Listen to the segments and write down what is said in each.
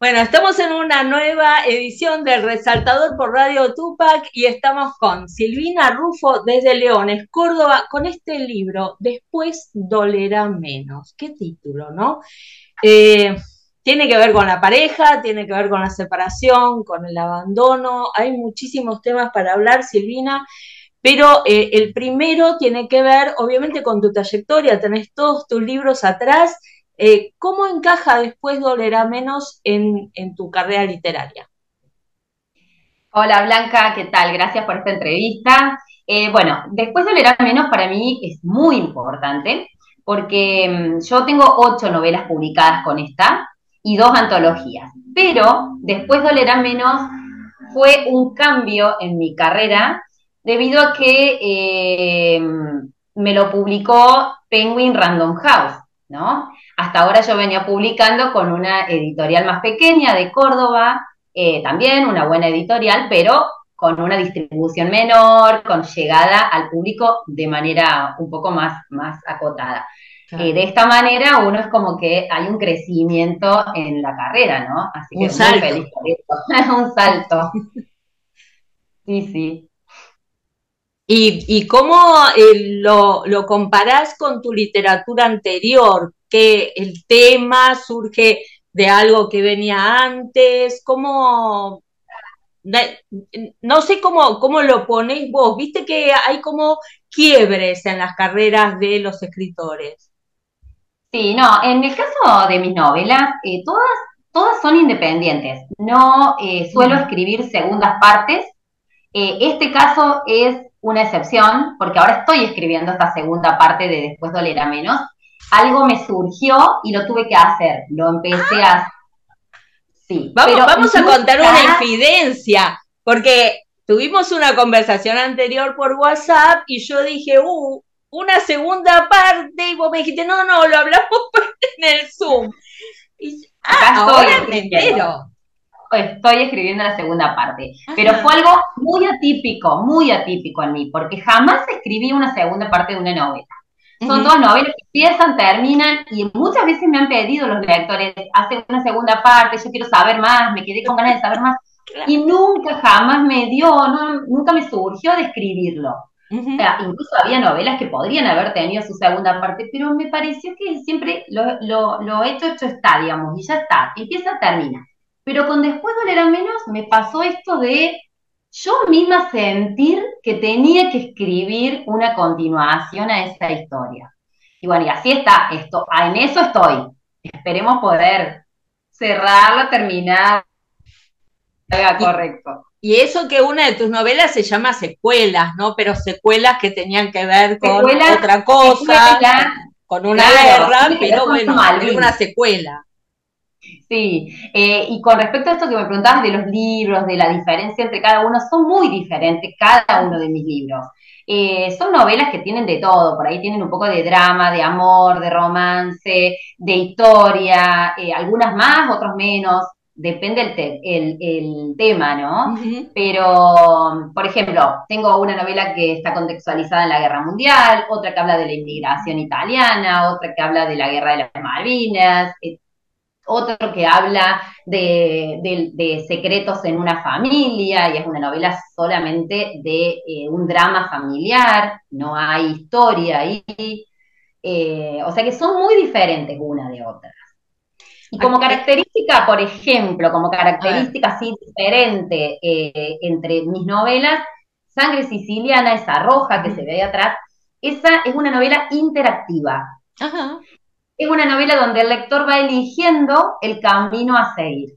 Bueno, estamos en una nueva edición del Resaltador por Radio Tupac y estamos con Silvina Rufo desde Leones, Córdoba, con este libro, Después dolerá menos. Qué título, ¿no? Eh, tiene que ver con la pareja, tiene que ver con la separación, con el abandono, hay muchísimos temas para hablar, Silvina, pero eh, el primero tiene que ver, obviamente, con tu trayectoria, tenés todos tus libros atrás eh, ¿Cómo encaja después Dolerá Menos en, tu carrera literaria? Hola Blanca, ¿qué tal? Gracias por esta entrevista. Eh, bueno, después Dolerá Menos para mí es muy importante porque mm, yo tengo ocho novelas publicadas con esta y dos antologías, pero después Dolerá Menos fue un cambio en mi carrera debido a que eh, me lo publicó Penguin Random House, ¿no? Hasta ahora yo venía publicando con una editorial más pequeña de Córdoba, eh, también una buena editorial, pero con una distribución menor, con llegada al público de manera un poco más, más acotada. Eh, de esta manera uno es como que hay un crecimiento en la carrera, ¿no? Así que un salto. feliz un salto. Sí, sí. ¿Y, cómo eh, lo, lo, comparás con tu literatura anterior? Que el tema surge de algo que venía antes, cómo, no sé cómo, cómo lo ponéis vos, viste que hay como quiebres en las carreras de los escritores. Sí, no, en el caso de mis novelas, eh, todas, todas son independientes. No eh, suelo escribir segundas partes. Eh, este caso es una excepción, porque ahora estoy escribiendo esta segunda parte de Después Dolera Menos, algo me surgió y lo tuve que hacer. Lo empecé a... Sí. Vamos, vamos a contar una infidencia, porque tuvimos una conversación anterior por WhatsApp y yo dije, uh, una segunda parte, y vos me dijiste, no, no, lo hablamos en el Zoom. Y, ah, ahora me entero. Estoy escribiendo la segunda parte, pero fue algo muy atípico, muy atípico en mí, porque jamás escribí una segunda parte de una novela. Son todas novelas que empiezan, terminan, y muchas veces me han pedido los lectores, hacen una segunda parte, yo quiero saber más, me quedé con ganas de saber más, y nunca jamás me dio, no, nunca me surgió de escribirlo. incluso había novelas que podrían haber tenido su segunda parte, pero me pareció que siempre lo, lo, lo hecho, hecho está, digamos, y ya está, empieza, termina. Pero con Después Dolerá Menos me pasó esto de yo misma sentir que tenía que escribir una continuación a esa historia. Y bueno, y así está, esto, en eso estoy. Esperemos poder cerrarla, terminar. correcto. Y eso que una de tus novelas se llama secuelas, ¿no? Pero secuelas que tenían que ver con otra cosa, con una guerra, pero bueno, una secuela. Sí, eh, y con respecto a esto que me preguntabas de los libros, de la diferencia entre cada uno, son muy diferentes cada uno de mis libros. Eh, son novelas que tienen de todo, por ahí tienen un poco de drama, de amor, de romance, de historia, eh, algunas más, otros menos, depende el, el, tema, ¿no? Pero, por ejemplo, tengo una novela que está contextualizada en la Guerra Mundial, otra que habla de la inmigración italiana, otra que habla de la Guerra de las Malvinas, otro que habla de, secretos en una familia y es una novela solamente de eh, un drama familiar, no hay historia ahí. Eh, o sea que son muy diferentes una de otras. Y como característica, por ejemplo, como característica así diferente eh, entre mis novelas, Sangre Siciliana, esa roja que se ve ahí atrás, esa es una novela interactiva. Ajá es una novela donde el lector va eligiendo el camino a seguir.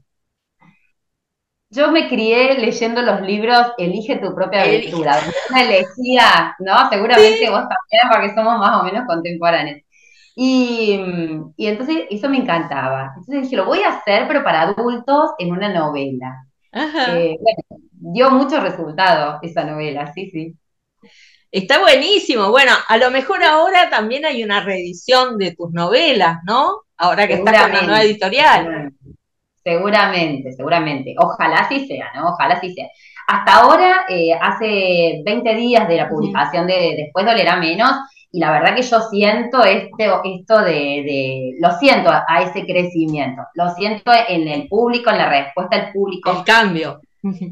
Yo me crié leyendo los libros Elige tu propia aventura. Una elegía, ¿no? Seguramente vos también, porque somos más o menos contemporáneos. Y, entonces eso me encantaba. Entonces dije, lo voy a hacer, pero para adultos en una novela. Eh, bueno, dio mucho resultado esa novela, sí, sí. Está buenísimo. Bueno, a lo mejor ahora también hay una reedición de tus novelas, ¿no? Ahora que estás con la nueva editorial. Seguramente, seguramente. Ojalá sí sea, ¿no? Ojalá sí sea. Hasta ahora, eh, hace 20 días de la publicación de Después Dolerá Menos, y la verdad que yo siento este, esto de, lo siento a, ese crecimiento, lo siento en el público, en la respuesta del público. El cambio.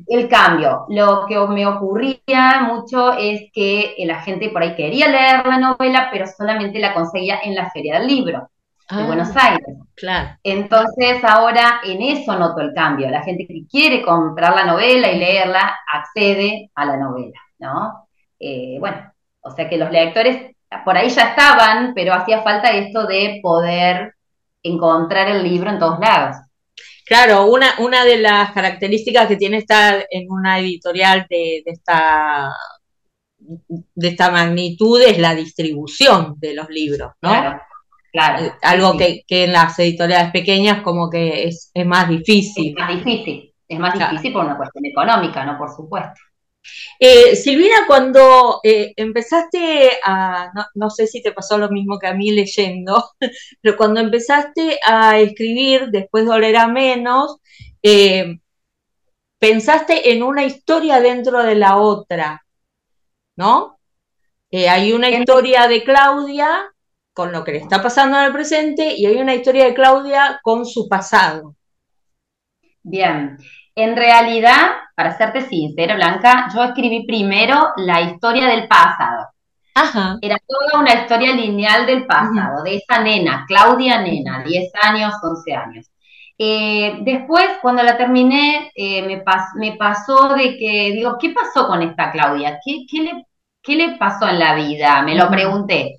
El cambio. Lo que me ocurría mucho es que la gente por ahí quería leer la novela, pero solamente la conseguía en la feria del libro de ah, Buenos Aires. Claro. Entonces ahora en eso noto el cambio. La gente que quiere comprar la novela y leerla accede a la novela, ¿no? Eh, bueno, o sea que los lectores por ahí ya estaban, pero hacía falta esto de poder encontrar el libro en todos lados. Claro, una, una de las características que tiene estar en una editorial de, esta de esta magnitud es la distribución de los libros, ¿no? Claro, claro. Eh, algo que, en las editoriales pequeñas como que es, más difícil. Es más difícil, es más difícil por una cuestión económica, ¿no? Por supuesto. Eh, Silvina, cuando eh, empezaste a, no, sé si te pasó lo mismo que a mí leyendo, pero cuando empezaste a escribir después de a menos, eh, pensaste en una historia dentro de la otra, ¿no? hay una historia de Claudia con lo que le está pasando en el presente y hay una historia de Claudia con su pasado. Bien, en realidad, para serte sincera, Blanca, yo escribí primero la historia del pasado. Ajá. Era toda una historia lineal del pasado, de esa nena, Claudia Nena, 10 años, 11 años. Eh, después, cuando la terminé, eh, me, me, pasó de que, digo, ¿qué pasó con esta Claudia? ¿Qué, le, qué le, pasó en la vida? Me lo pregunté.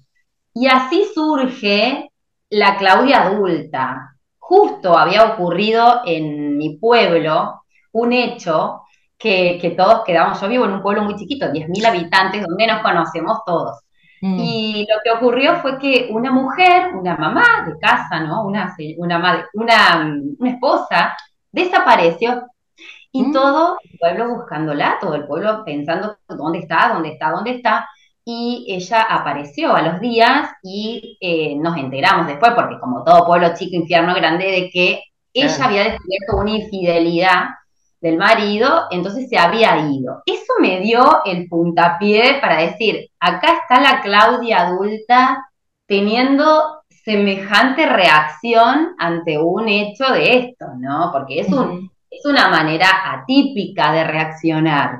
Y así surge la Claudia adulta. Justo había ocurrido en mi pueblo un hecho que, todos quedamos, yo vivo en un pueblo muy chiquito, 10.000 habitantes, donde nos conocemos todos. Mm. Y lo que ocurrió fue que una mujer, una mamá de casa, ¿no? Una, una, madre, una, esposa, desapareció. Y mm. todo el pueblo buscándola, todo el pueblo pensando dónde está, dónde está, dónde está. Y ella apareció a los días y eh, nos enteramos después, porque como todo pueblo chico, infierno grande, de que ella había descubierto una infidelidad del marido, entonces se había ido. Eso me dio el puntapié para decir, acá está la Claudia adulta teniendo semejante reacción ante un hecho de esto, ¿no? Porque es, un, es una manera atípica de reaccionar.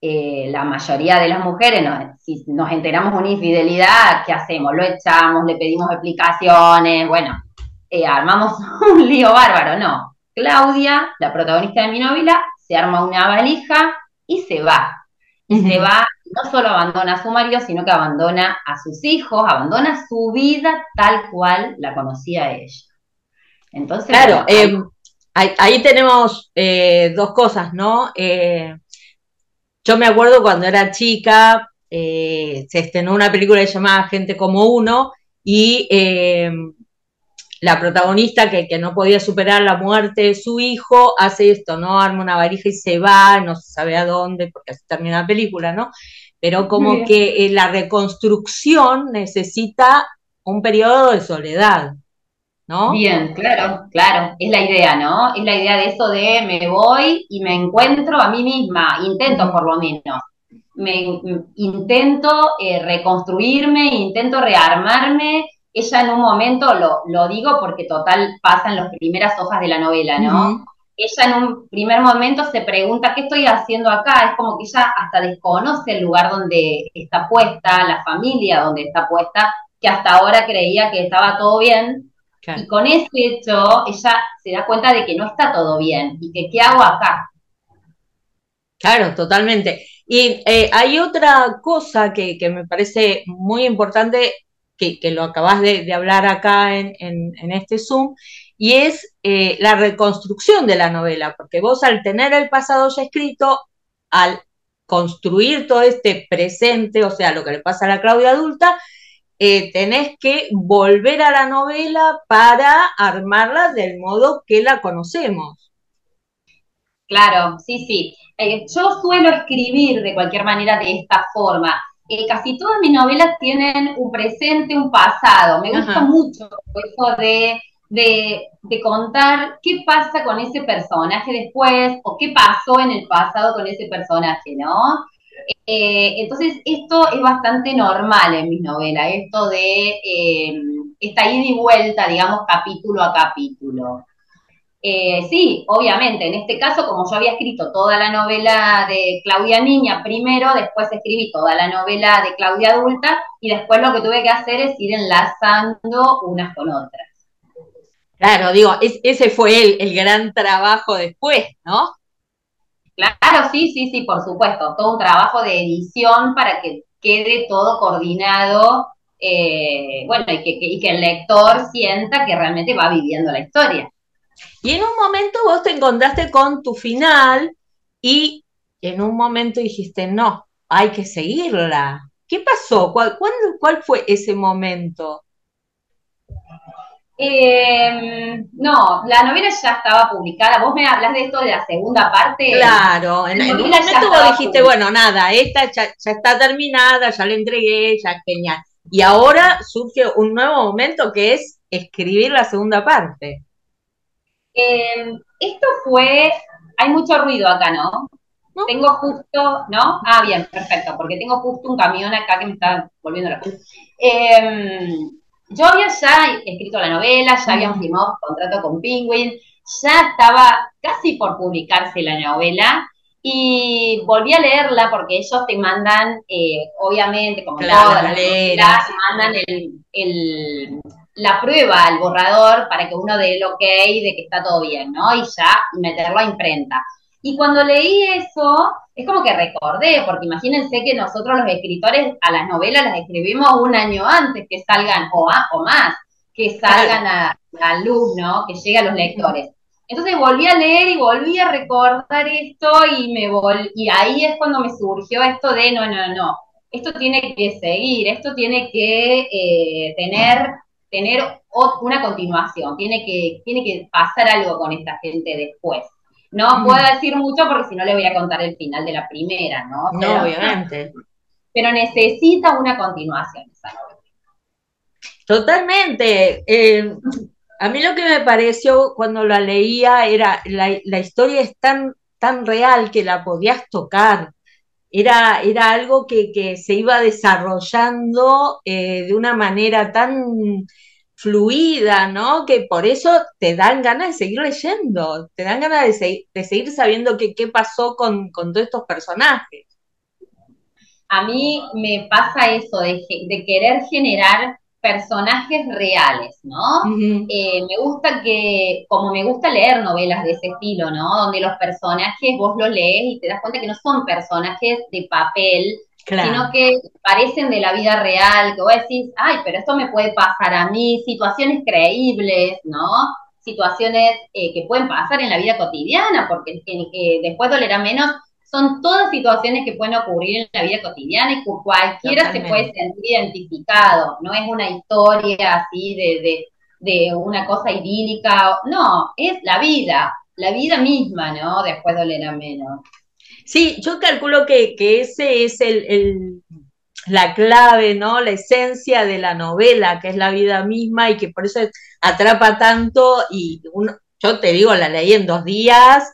Eh, la mayoría de las mujeres, si nos enteramos de una infidelidad, ¿qué hacemos? Lo echamos, le pedimos explicaciones, bueno, eh, armamos un lío bárbaro, no. Claudia, la protagonista de mi novela, se arma una valija y se va. Y se va, no solo abandona a su marido, sino que abandona a sus hijos, abandona su vida tal cual la conocía ella. Entonces, claro, eh, ahí, tenemos eh, dos cosas, ¿no? Eh, yo me acuerdo cuando era chica, se estrenó una película llamada Gente como uno y la protagonista que, no podía superar la muerte de su hijo hace esto, ¿no? Arma una varija y se va, no se sabe a dónde, porque así termina la película, ¿no? Pero como que eh, la reconstrucción necesita un periodo de soledad, ¿no? Bien, claro, claro, es la idea, ¿no? Es la idea de eso de me voy y me encuentro a mí misma, intento por lo menos. Me intento eh, reconstruirme, intento rearmarme ella en un momento, lo, lo digo porque total pasa en las primeras hojas de la novela, ¿no? Ella en un primer momento se pregunta, ¿qué estoy haciendo acá? Es como que ella hasta desconoce el lugar donde está puesta, la familia donde está puesta, que hasta ahora creía que estaba todo bien. Y con ese hecho, ella se da cuenta de que no está todo bien y que qué hago acá. Claro, totalmente. Y eh, hay otra cosa que, que, me parece muy importante que, lo acabas de, hablar acá en, este Zoom, y es eh, la reconstrucción de la novela, porque vos al tener el pasado ya escrito, al construir todo este presente, o sea, lo que le pasa a la Claudia adulta, eh, tenés que volver a la novela para armarla del modo que la conocemos. Claro, sí, sí. Eh, yo suelo escribir de cualquier manera de esta forma. Eh, casi todas mis novelas tienen un presente, un pasado. Me gusta mucho eso de, de, contar qué pasa con ese personaje después o qué pasó en el pasado con ese personaje, ¿no? Eh, entonces, esto es bastante normal en mis novelas, esto de eh, esta ida y vuelta, digamos, capítulo a capítulo. Eh, sí, obviamente, en este caso, como yo había escrito toda la novela de Claudia Niña primero, después escribí toda la novela de Claudia Adulta y después lo que tuve que hacer es ir enlazando unas con otras. Claro, digo, ese fue el, el gran trabajo después, ¿no? Claro, sí, sí, sí, por supuesto. Todo un trabajo de edición para que quede todo coordinado, eh, bueno, y que, y que el lector sienta que realmente va viviendo la historia. Y en un momento vos te encontraste con tu final y en un momento dijiste, no, hay que seguirla. ¿Qué pasó? ¿Cuál, cuál fue ese momento? Eh, no, la novela ya estaba publicada. Vos me hablas de esto de la segunda parte. Claro, en, un momento vos dijiste, bueno, nada, esta ya, está terminada, ya la entregué, ya genial. Y ahora surge un nuevo momento que es escribir la segunda parte. Eh, esto fue, hay mucho ruido acá, ¿no? Tengo justo, ¿no? Ah, bien, perfecto, porque tengo justo un camión acá que me está volviendo la eh, yo había ya escrito la novela, ya habíamos firmado contrato con Penguin, ya estaba casi por publicarse la novela y volví a leerla porque ellos te mandan, eh, obviamente, como todas las novelas, mandan el, la prueba al borrador para que uno dé el ok de que está todo bien, ¿no? Y ya meterlo a imprenta. Y cuando leí eso, es como que recordé, porque imagínense que nosotros los escritores a las novelas las escribimos un año antes que salgan, o, o más, que salgan a, a luz, ¿no? Que llegue a los lectores. Entonces volví a leer y volví a recordar esto y me vol y ahí es cuando me surgió esto de no, no, no, esto tiene que seguir, esto tiene que eh, tener, tener una continuación, tiene que, tiene que pasar algo con esta gente después. No puedo decir mucho porque si no le voy a contar el final de la primera, ¿no? no, obviamente. Pero necesita una continuación esa novela. Totalmente. Eh, a mí lo que me pareció cuando la leía era la, historia es tan, tan real que la podías tocar. Era, era algo que, se iba desarrollando eh, de una manera tan fluida, ¿no? Que por eso te dan ganas de seguir leyendo, te dan ganas de, de seguir sabiendo qué pasó con, todos estos personajes. A mí me pasa eso de, de querer generar personajes reales, ¿no? Eh, me gusta que, como me gusta leer novelas de ese estilo, ¿no? Donde los personajes vos los lees y te das cuenta que no son personajes de papel, sino que parecen de la vida real, que vos decís, ay, pero esto me puede pasar a mí, situaciones creíbles, ¿no? Situaciones eh, que pueden pasar en la vida cotidiana, porque eh, después dolerá menos, son todas situaciones que pueden ocurrir en la vida cotidiana y cualquiera se puede sentir identificado, no es una historia así de, de, de una cosa idílica, no, es la vida, la vida misma, ¿no? Después dolerá menos. Sí, yo calculo que, ese es el, la clave, ¿no? La esencia de la novela, que es la vida misma y que por eso atrapa tanto. Y uno, yo te digo, la leí en dos días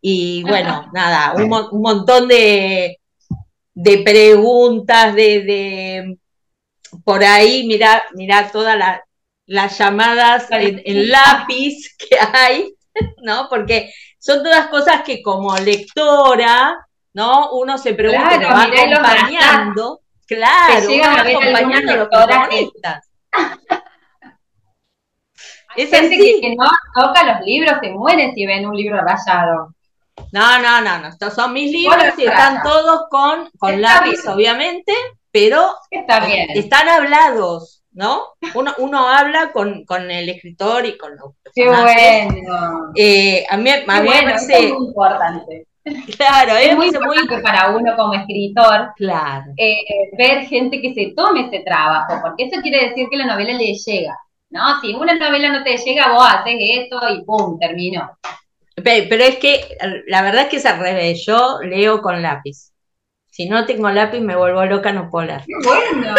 y bueno, nada, un, montón de, de preguntas, de, por ahí, mira, mira todas las llamadas en lápiz que hay, ¿no? Porque son todas cosas que como lectora, ¿no? Uno se pregunta, claro, va acompañando, claro, uno va acompañando a los protagonistas. es gente que, no toca los libros, se mueren si ven un libro rayado. No, no, no, no, estos son mis libros y están todos con, con lápiz, obviamente, pero Está bien. están hablados. ¿no? Uno, uno habla con, con, el escritor y con los Qué bueno. Eh, a mí, a mí me parece... Es muy importante. Claro, es, muy importante para uno como escritor claro. Eh, ver gente que se tome ese trabajo, porque eso quiere decir que la novela le llega, ¿no? Si una novela no te llega, vos haces esto y ¡pum! terminó. Pero es que la verdad es que se revés, yo leo con lápiz. Si no tengo lápiz me vuelvo loca, no puedo leer. Bueno,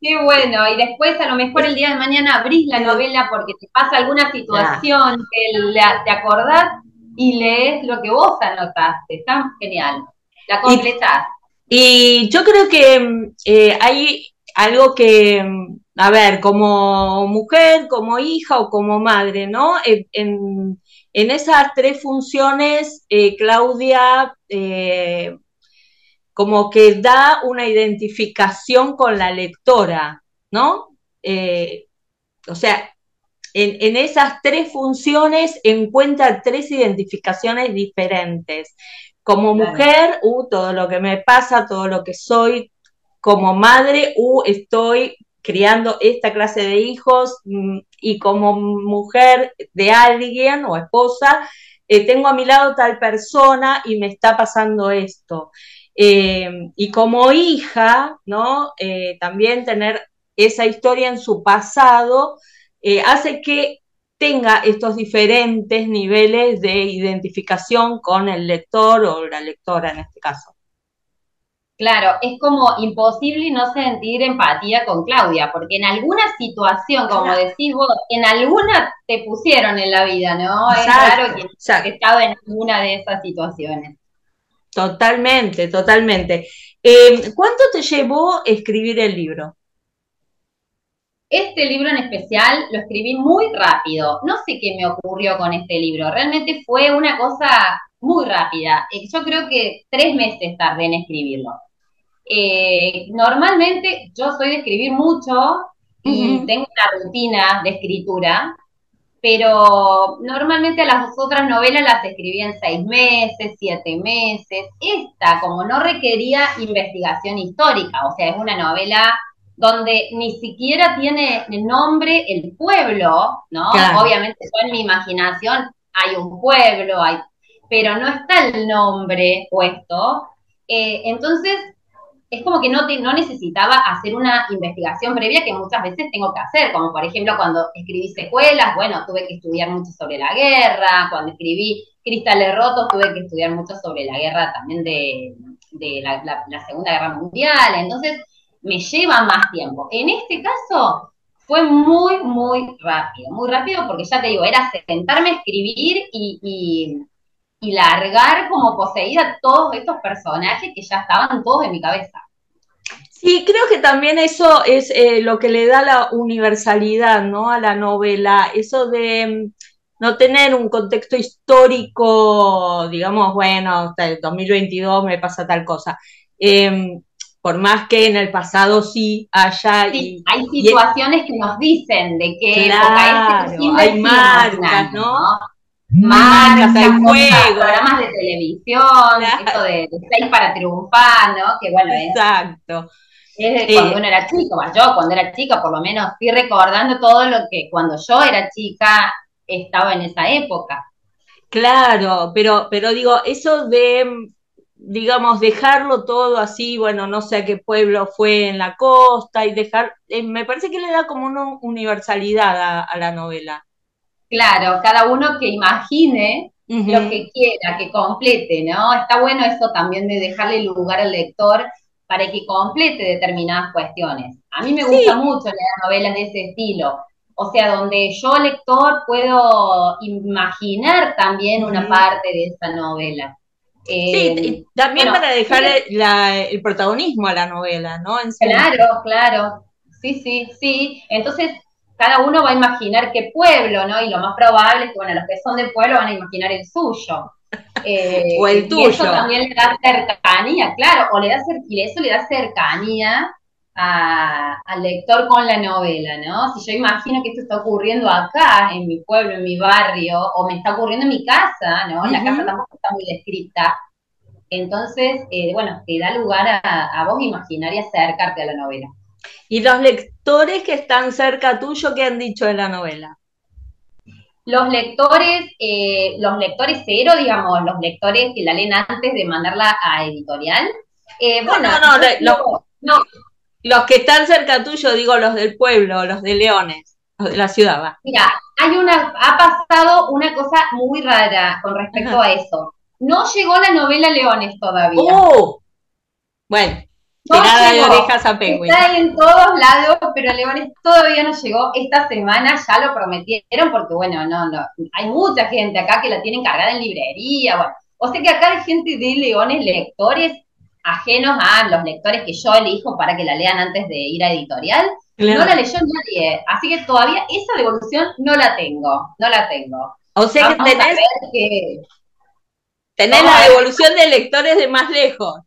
Qué bueno, y después a lo mejor el día de mañana abrís la novela porque te pasa alguna situación que te acordás y lees lo que vos anotaste. Está genial. La completás. Y yo creo que eh, hay algo que, a ver, como mujer, como hija o como madre, ¿no? En, esas tres funciones, eh, Claudia eh, como que da una identificación con la lectora, ¿no? o sea, en, esas tres funciones encuentra tres identificaciones diferentes. Como mujer, uh, todo lo que me pasa, todo lo que soy. Como madre, uh, estoy criando esta clase de hijos mm, y como mujer de alguien o esposa, eh, tengo a mi lado tal persona y me está pasando esto. Eh, y como hija, ¿no? Eh, también tener esa historia en su pasado hace que tenga estos diferentes niveles de identificación con el lector o la lectora en este caso. Claro, es como imposible no sentir empatía con Claudia, porque en alguna situación, como decís vos, en alguna te pusieron en la vida, ¿no? es raro que he estado en alguna de esas situaciones. Totalmente, totalmente. Eh, ¿Cuánto te llevó escribir el libro? Este libro en especial lo escribí muy rápido. No sé qué me ocurrió con este libro. Realmente fue una cosa muy rápida. Eh, yo creo que tres meses tardé en escribirlo. Eh, normalmente yo soy de escribir mucho y tengo una rutina de escritura, pero normalmente las otras novelas las escribí en seis meses, siete meses. Esta, como no requería investigación histórica, o sea, es una novela donde ni siquiera tiene nombre el pueblo, ¿no? Obviamente yo en mi imaginación hay un pueblo, hay, pero no está el nombre puesto. Eh, entonces, es como que no, te, necesitaba hacer una investigación previa que muchas veces tengo que hacer, como por ejemplo cuando escribí secuelas, bueno, tuve que estudiar mucho sobre la guerra, cuando escribí Cristales Rotos tuve que estudiar mucho sobre la guerra también de, la Segunda Guerra Mundial, entonces me lleva más tiempo. En este caso fue muy, muy rápido, muy rápido porque ya te digo, era sentarme a escribir y, largar como poseída todos estos personajes que ya estaban todos en mi cabeza. Sí, creo que también eso es eh, lo que le da la universalidad, ¿no? A la novela, eso de mm, no tener un contexto histórico, digamos, bueno, hasta el 2022 me pasa tal cosa. Em, por más que en el pasado sí haya... Sí, hay situaciones que nos dicen de que claro, hay marcas, ¿no? Marcas, hay juegos, programas de televisión, esto de, seis para triunfar, ¿no? Que bueno, Exacto. Es, de cuando eh, uno era chico, yo cuando era chica por lo menos estoy recordando todo lo que cuando yo era chica estaba en esa época. Claro, pero, pero digo, eso de digamos, dejarlo todo así, bueno, no sé a qué pueblo fue en la costa y dejar, eh, me parece que le da como una universalidad a, la novela. Claro, cada uno que imagine lo que quiera, que complete, ¿no? Está bueno eso también de dejarle lugar al lector para que complete determinadas cuestiones. A mí me gusta mucho leer novelas de ese estilo, o sea, donde yo lector puedo imaginar también una parte de esa novela sí, eh, también para dejar el protagonismo a la novela, ¿no? claro, claro. Sí, sí, sí. Entonces, cada uno va a imaginar qué pueblo, ¿no? Y lo más probable es que, bueno, los que son del pueblo van a imaginar el suyo. Eh, o el tuyo. Y eso también le da cercanía, claro, o le da y eso le da cercanía al lector con la novela, ¿no? Si yo imagino que esto está ocurriendo acá, en mi pueblo, en mi barrio, o me está ocurriendo en mi casa, ¿no? La casa tampoco está muy descrita. Entonces, eh, bueno, te da lugar a, vos imaginar y acercarte a la novela. ¿Y los lectores que están cerca tuyo, qué han dicho de la novela? Los lectores, eh, los lectores cero, digamos, los lectores que la leen antes de mandarla a editorial. Eh, bueno, no, no, no, los que están cerca tuyo, digo los del pueblo, los de Leones, los de la ciudad, va. Mira, hay una, ha pasado una cosa muy rara con respecto a eso. No llegó la novela Leones todavía. ¡Oh! Bueno, tirada de orejas a Penguin. Está en todos lados, pero Leones todavía no llegó. Esta semana ya lo prometieron, porque bueno, no, no, hay mucha gente acá que la tienen cargada en librería, bueno. O sea que acá hay gente de Leones lectores ajenos a los lectores que yo elijo para que la lean antes de ir a editorial. No la leyó nadie, así que todavía esa devolución no la tengo, no la tengo. O sea que tenés, que... tenés la devolución de lectores de más lejos.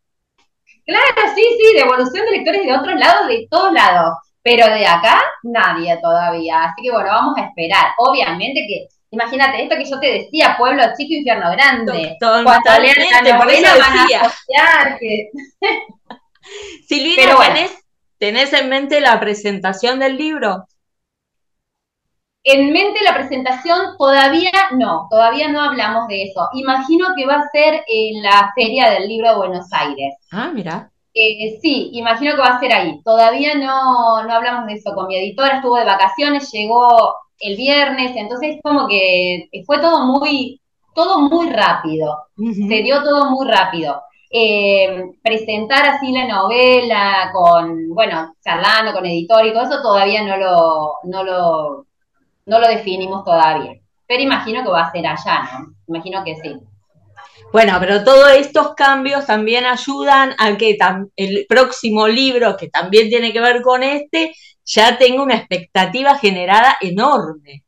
Claro, sí, sí, devolución de lectores de otros lados, de todos lados. Pero de acá, nadie todavía. Así que bueno, vamos a esperar. Obviamente que, imagínate, esto que yo te decía, pueblo chico, infierno grande. Cuando lean la novela van a asociar que... Silvina, ¿tenés, ¿tenés en mente la presentación del libro? En mente la presentación todavía no, todavía no hablamos de eso. Imagino que va a ser en la Feria del Libro de Buenos Aires. Ah, mira. Eh, sí, imagino que va a ser ahí. Todavía no, no hablamos de eso. Con mi editora estuvo de vacaciones, llegó el viernes, entonces como que fue todo muy, todo muy rápido. Se dio todo muy rápido. Eh, presentar así la novela con, bueno, charlando con editor y todo eso todavía no lo, no lo no lo definimos todavía, pero imagino que va a ser allá, ¿no? Imagino que sí. Bueno, pero todos estos cambios también ayudan a que el próximo libro, que también tiene que ver con este, ya tenga una expectativa generada enorme.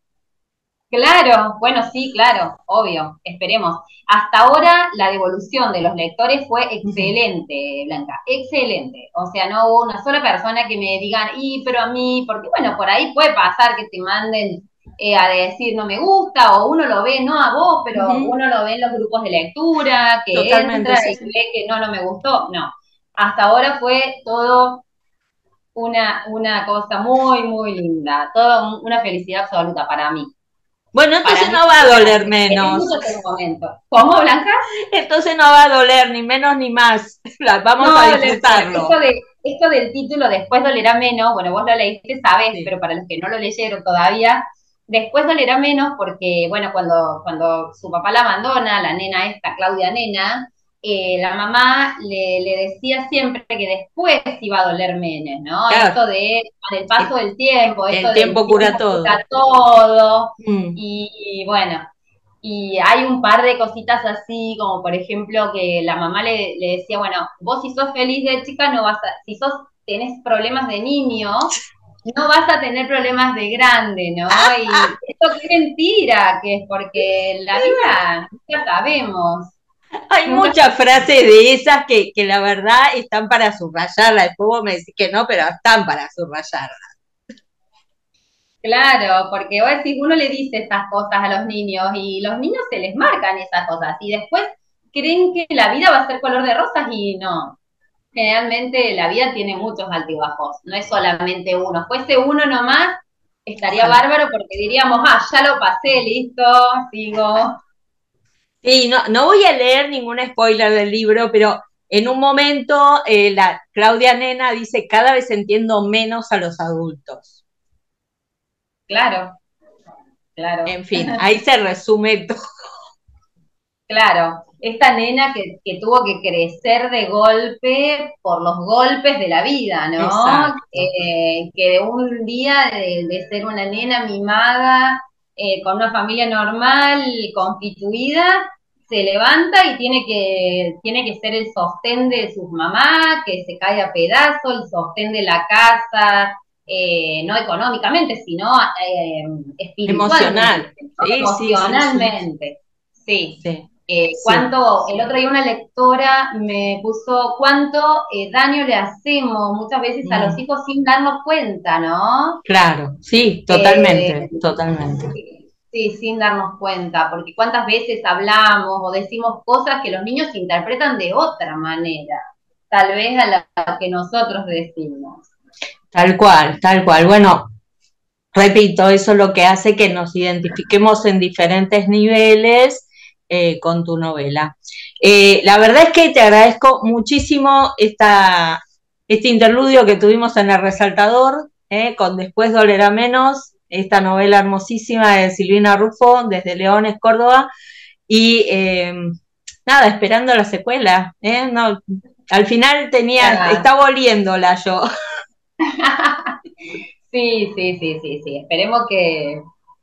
Claro, bueno, sí, claro, obvio, esperemos. Hasta ahora la devolución de los lectores fue excelente, Blanca, excelente. O sea, no hubo una sola persona que me digan, y pero a mí, porque bueno, por ahí puede pasar que te manden eh, a decir no me gusta, o uno lo ve, no a vos, pero uno lo ve en los grupos de lectura, que entra y ve que no, no me gustó, no. Hasta ahora fue todo una, una cosa muy, muy linda, toda una felicidad absoluta para mí. Bueno, entonces no va a doler menos. ¿Cómo, Blanca? Entonces no va a doler ni menos ni más. Vamos a disfrutarlo. Esto, de, esto del título después dolerá menos, bueno, vos lo leíste, sabes, pero para los que no lo leyeron todavía, Después dolerá menos porque, bueno, cuando, cuando su papá la abandona, la nena esta, Claudia Nena, eh, la mamá le, decía siempre que después iba a doler menos, ¿no? Esto de, con el paso del tiempo, esto el tiempo cura todo. Cura todo. Mm. Y, bueno, y hay un par de cositas así, como por ejemplo que la mamá le, le, decía, bueno, vos si sos feliz de chica no vas a, si sos, tenés problemas de niño, no vas a tener problemas de grande, ¿no? Y esto es mentira, que es porque la vida ya sabemos. Hay muchas frases de esas que, que la verdad están para subrayarlas. Después vos me decís que no, pero están para subrayarlas. Claro, porque si uno le dice estas cosas a los niños y los niños se les marcan esas cosas y después creen que la vida va a ser color de rosas y no, generalmente la vida tiene muchos altibajos, no es solamente uno. Fuese uno nomás, estaría bárbaro porque diríamos, ah, ya lo pasé, listo, sigo. Sí, no, no voy a leer ningún spoiler del libro, pero en un momento eh, la Claudia Nena dice, cada vez entiendo menos a los adultos. Claro, claro. En fin, ahí se resume todo. Claro, esta nena que, tuvo que crecer de golpe por los golpes de la vida, ¿no? Eh, que de un día de, ser una nena mimada, eh, con una familia normal, constituida, se levanta y tiene que, tiene que ser el sostén de sus mamás, que se cae a pedazos, el sostén de la casa, eh, no económicamente, sino espiritualmente, emocionalmente. sí. sí. Eh, cuánto, el otro día una lectora me puso cuánto eh, daño le hacemos muchas veces a los mm. hijos sin darnos cuenta, ¿no? Claro, sí, totalmente, eh, totalmente. Sí, sin darnos cuenta, porque cuántas veces hablamos o decimos cosas que los niños interpretan de otra manera, tal vez a la que nosotros decimos. Tal cual, tal cual. Bueno, repito, eso es lo que hace que nos identifiquemos en diferentes niveles eh, con tu novela. Eh, la verdad es que te agradezco muchísimo esta, este interludio que tuvimos en el resaltador, eh, con Después dolerá menos, esta novela hermosísima de Silvina Rufo desde Leones, Córdoba. Y nada, esperando la secuela. No, al final tenía, estaba oliéndola yo. Sí, sí, sí, sí, sí. Esperemos que,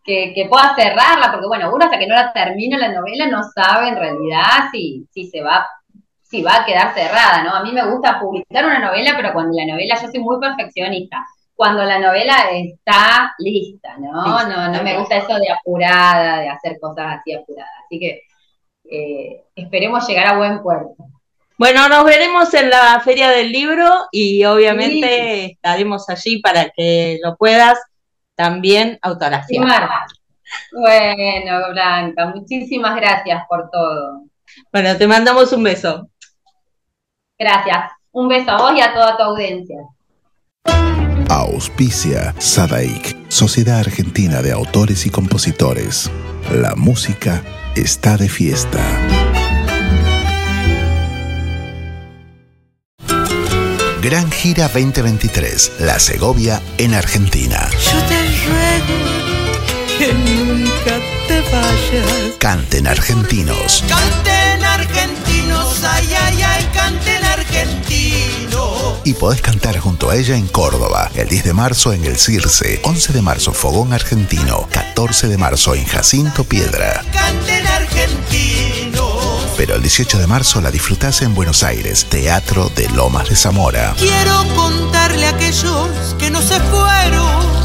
que, pueda cerrarla, porque bueno, uno hasta que no la termina la novela no sabe en realidad si, si se va si va a quedar cerrada, ¿no? A mí me gusta publicar una novela, pero cuando la novela, yo soy muy perfeccionista, cuando la novela está lista, ¿no? no, no me gusta eso de apurada, de hacer cosas así apuradas. Así que eh, esperemos llegar a buen puerto. Bueno, nos veremos en la Feria del Libro y obviamente estaremos allí para que lo puedas también autografiar. Bueno, Blanca, muchísimas gracias por todo. Bueno, te mandamos un beso. Gracias. Un beso a vos y a toda tu audiencia. Auspicia Sadaik, Sociedad Argentina de Autores y Compositores. La música está de fiesta. Gran Gira 2023, La Segovia en Argentina. Yo te nunca te vayas. Canten argentinos. Canten argentinos, ay, ay, ay, canten argentinos. Y podés cantar junto a ella en Córdoba, el 10 de marzo en el Circe, 11 de marzo Fogón Argentino, 14 de marzo en Jacinto Piedra. Canten argentinos. Pero el 18 de marzo la disfrutás en Buenos Aires, Teatro de Lomas de Zamora. Quiero contarle a aquellos que no se fueron,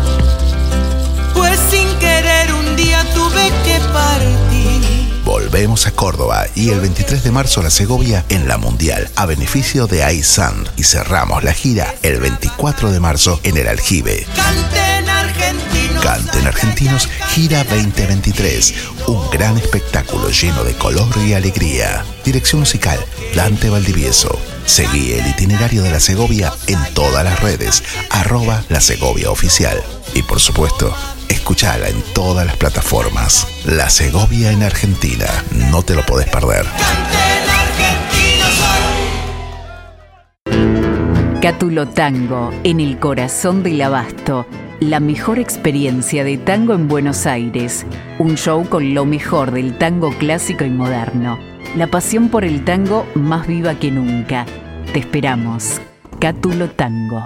Volvemos a Córdoba y el 23 de marzo la Segovia en la Mundial a beneficio de iSand y cerramos la gira el 24 de marzo en el Aljibe. Canten argentinos. Canten Argentinos Gira 2023, un gran espectáculo lleno de color y alegría. Dirección musical Dante Valdivieso. Seguí el itinerario de la Segovia en todas las redes, arroba la Segovia Oficial. Y por supuesto, escuchala en todas las plataformas. La Segovia en Argentina, no te lo podés perder. Cátulo Tango, en el corazón del abasto. La mejor experiencia de tango en Buenos Aires. Un show con lo mejor del tango clásico y moderno. La pasión por el tango más viva que nunca. Te esperamos. Cátulo Tango.